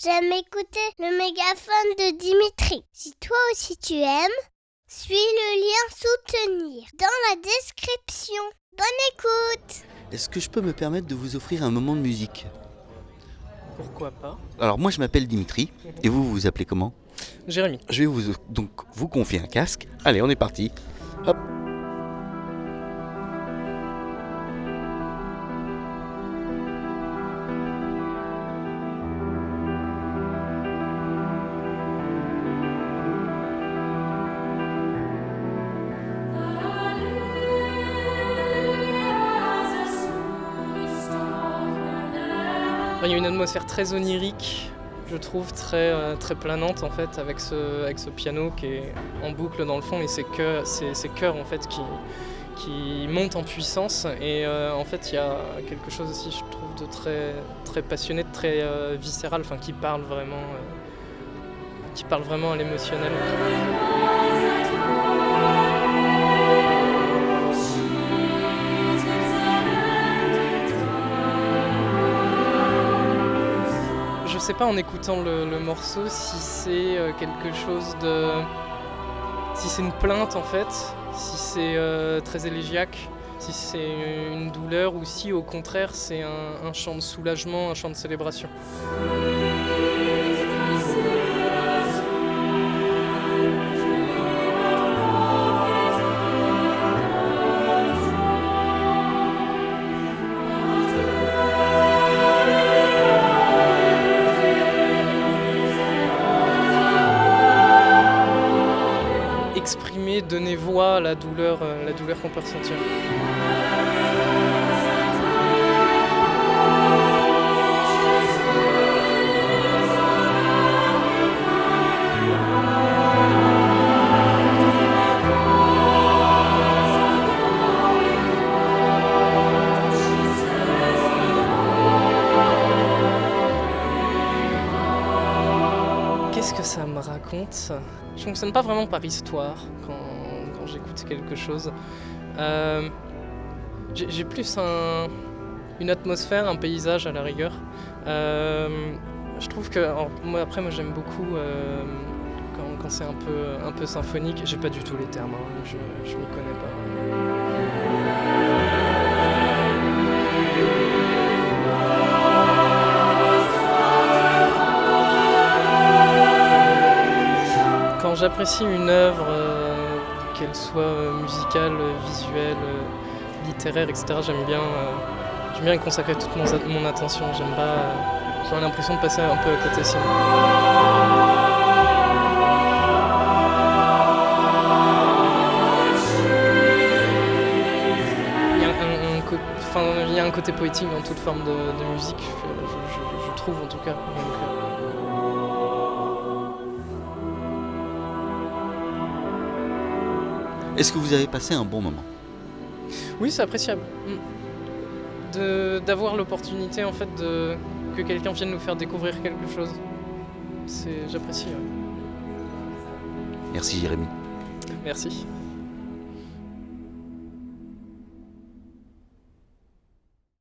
j'aime écouter le mégaphone de Dimitri. Si toi aussi tu aimes, suis le lien soutenir dans la description. Bonne écoute Est-ce que je peux me permettre de vous offrir un moment de musique? Pourquoi pas? Alors moi je m'appelle Dimitri et vous vous vous appelez comment? Jérémy. Je vais vous donc vous confier un casque. Allez, on est parti. Hop. Il y a une atmosphère très onirique, je trouve très, euh, très planante en fait, avec ce, piano qui est en boucle dans le fond et ces chœurs, en fait qui, montent en puissance. Et euh, en fait, il y a quelque chose aussi, je trouve, de très, passionné, de très euh, viscéral, enfin qui parle vraiment, qui parle vraiment à l'émotionnel. Sais pas en écoutant le, morceau si c'est euh, quelque chose de. si c'est une plainte en fait, si c'est euh, très élégiaque, si c'est une douleur ou si au contraire c'est un, un chant de soulagement, un chant de célébration. Donner voix à la douleur, euh, la douleur qu'on peut ressentir. Ça me raconte Je fonctionne pas vraiment par histoire quand, j'écoute quelque chose. Euh, J'ai plus un- une atmosphère, un paysage à la rigueur. Euh, je trouve que moi après moi j'aime beaucoup euh, quand, quand c'est un peu, un peu symphonique. J'ai pas du tout les termes, hein, je, je m'y connais pas. J'apprécie une œuvre, euh, qu'elle soit euh, musicale, visuelle, euh, littéraire, etc., j'aime bien, bien y consacrer toute mon, attention. J'aime pas. J'aurais l'impression de passer un peu à côté sinon. Il y a un, il y a un côté poétique dans toute forme de, musique, je, trouve en tout cas. Est-ce que vous avez passé un bon moment? Oui, c'est appréciable. Mm. De- D'avoir l'opportunité en fait de que quelqu'un vienne nous faire découvrir quelque chose. C'est j'apprécie. ouais. Merci Jérémy. Merci.